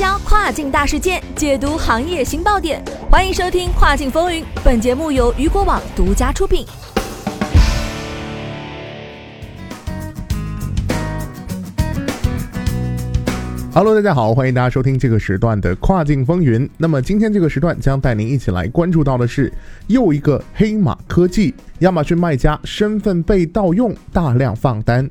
销跨境大事件，解读行业新爆点，欢迎收听《跨境风云》。本节目由雨果网独家出品。Hello，大家好，欢迎大家收听这个时段的《跨境风云》。那么今天这个时段将带您一起来关注到的是又一个黑马科技，亚马逊卖家身份被盗用，大量放单。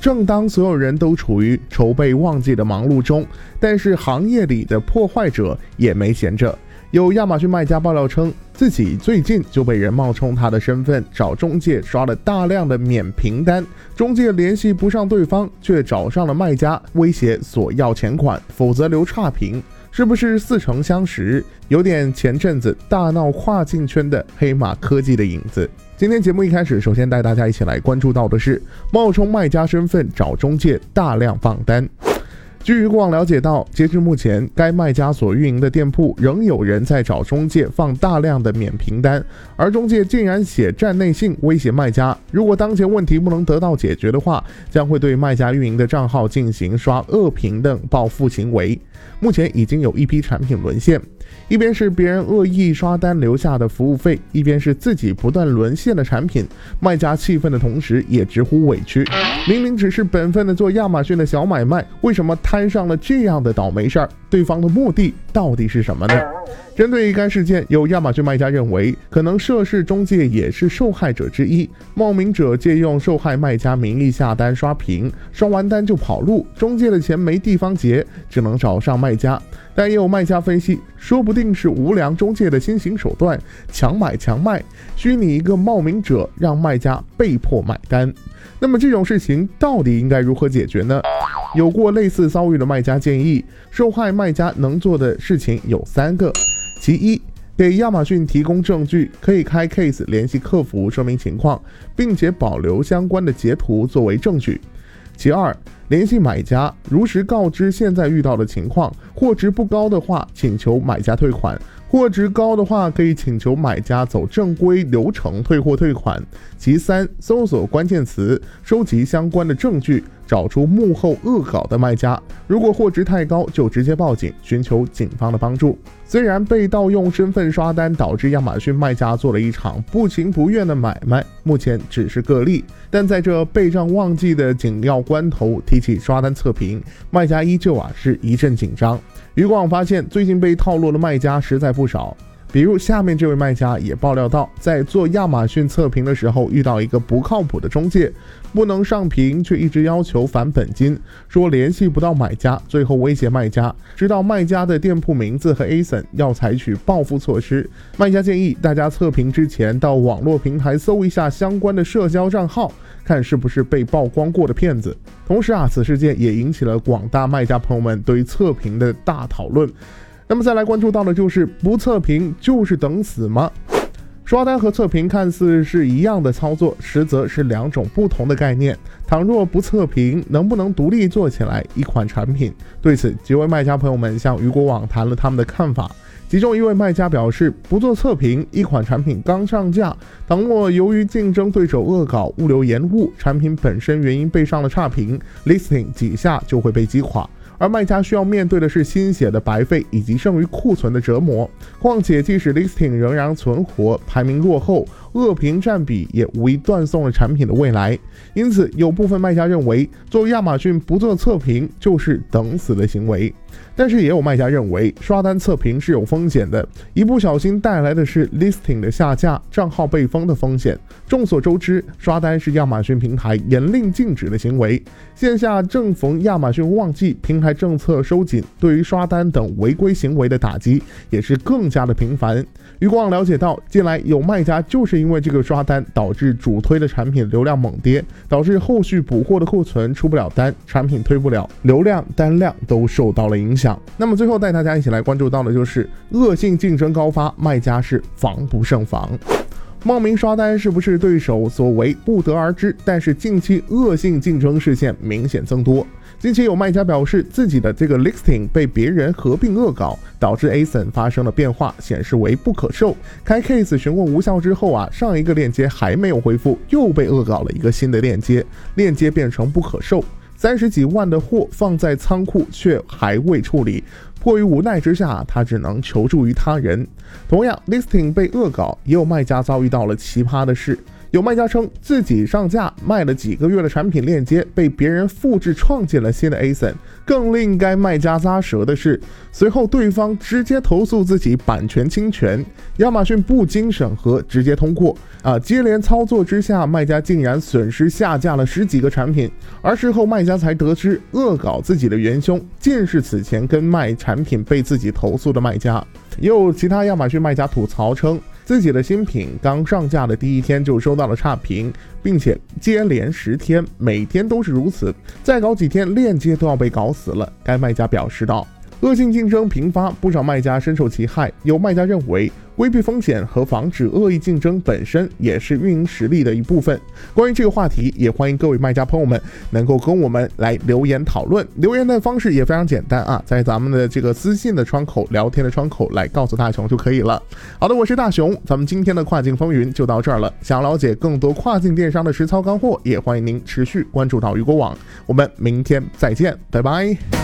正当所有人都处于筹备旺季的忙碌中，但是行业里的破坏者也没闲着。有亚马逊卖家爆料称，自己最近就被人冒充他的身份找中介刷了大量的免评单，中介联系不上对方，却找上了卖家，威胁索要钱款，否则留差评。是不是似曾相识？有点前阵子大闹跨境圈的黑马科技的影子。今天节目一开始，首先带大家一起来关注到的是冒充卖家身份找中介大量放单。据过往了解到，截至目前，该卖家所运营的店铺仍有人在找中介放大量的免评单，而中介竟然写站内信威胁卖家，如果当前问题不能得到解决的话，将会对卖家运营的账号进行刷恶评等报复行为。目前已经有一批产品沦陷。一边是别人恶意刷单留下的服务费，一边是自己不断沦陷的产品，卖家气愤的同时也直呼委屈。明明只是本分的做亚马逊的小买卖，为什么摊上了这样的倒霉事儿？对方的目的到底是什么呢？针对该事件，有亚马逊卖家认为，可能涉事中介也是受害者之一，冒名者借用受害卖家名义下单刷屏，刷完单就跑路，中介的钱没地方结，只能找上卖家。但也有卖家分析，说不定是无良中介的新型手段，强买强卖，虚拟一个冒名者，让卖家被迫买单。那么这种事情到底应该如何解决呢？有过类似遭遇的卖家建议，受害卖家能做的事情有三个：其一，给亚马逊提供证据，可以开 case 联系客服说明情况，并且保留相关的截图作为证据；其二，联系买家，如实告知现在遇到的情况，货值不高的话，请求买家退款；货值高的话，可以请求买家走正规流程退货退款。其三，搜索关键词，收集相关的证据。找出幕后恶搞的卖家，如果货值太高，就直接报警，寻求警方的帮助。虽然被盗用身份刷单导致亚马逊卖家做了一场不情不愿的买卖，目前只是个例，但在这备账旺季的紧要关头，提起刷单测评，卖家依旧啊是一阵紧张。余广发现，最近被套路的卖家实在不少。比如下面这位卖家也爆料到，在做亚马逊测评的时候，遇到一个不靠谱的中介，不能上评，却一直要求返本金，说联系不到买家，最后威胁卖家，知道卖家的店铺名字和 ASIN，要采取报复措施。卖家建议大家测评之前到网络平台搜一下相关的社交账号，看是不是被曝光过的骗子。同时啊，此事件也引起了广大卖家朋友们对测评的大讨论。那么再来关注到的就是不测评就是等死吗？刷单和测评看似是一样的操作，实则是两种不同的概念。倘若不测评，能不能独立做起来一款产品？对此，几位卖家朋友们向雨果网谈了他们的看法。其中一位卖家表示，不做测评，一款产品刚上架，倘若由于竞争对手恶搞、物流延误，产品本身原因被上了差评，listing 几下就会被击垮。而卖家需要面对的是心血的白费以及剩余库存的折磨。况且，即使 listing 仍然存活，排名落后，恶评占比也无疑断送了产品的未来。因此，有部分卖家认为，做亚马逊不做测评就是等死的行为。但是也有卖家认为，刷单测评是有风险的，一不小心带来的是 listing 的下架、账号被封的风险。众所周知，刷单是亚马逊平台严令禁止的行为。线下正逢亚马逊旺季，平台政策收紧，对于刷单等违规行为的打击也是更加的频繁。余光了解到，近来有卖家就是因为这个刷单，导致主推的产品流量猛跌，导致后续补货的库存出不了单，产品推不了，流量单量都受到了影响。那么最后带大家一起来关注到的就是恶性竞争高发，卖家是防不胜防。冒名刷单是不是对手所为不得而知，但是近期恶性竞争事件明显增多。近期有卖家表示，自己的这个 listing 被别人合并恶搞，导致 ASIN 发生了变化，显示为不可售。开 case 询问无效之后啊，上一个链接还没有回复，又被恶搞了一个新的链接，链接变成不可售。三十几万的货放在仓库却还未处理，迫于无奈之下，他只能求助于他人。同样，listing 被恶搞，也有卖家遭遇到了奇葩的事。有卖家称自己上架卖了几个月的产品链接被别人复制创建了新的 ASIN。更令该卖家咂舌的是，随后对方直接投诉自己版权侵权，亚马逊不经审核直接通过。啊，接连操作之下，卖家竟然损失下架了十几个产品。而事后卖家才得知，恶搞自己的元凶竟是此前跟卖产品被自己投诉的卖家。也有其他亚马逊卖家吐槽称。自己的新品刚上架的第一天就收到了差评，并且接连十天，每天都是如此，再搞几天链接都要被搞死了。该卖家表示道。恶性竞争频发，不少卖家深受其害。有卖家认为，规避风险和防止恶意竞争本身也是运营实力的一部分。关于这个话题，也欢迎各位卖家朋友们能够跟我们来留言讨论。留言的方式也非常简单啊，在咱们的这个私信的窗口、聊天的窗口来告诉大熊就可以了。好的，我是大熊，咱们今天的跨境风云就到这儿了。想了解更多跨境电商的实操干货，也欢迎您持续关注到鱼果网。我们明天再见，拜拜。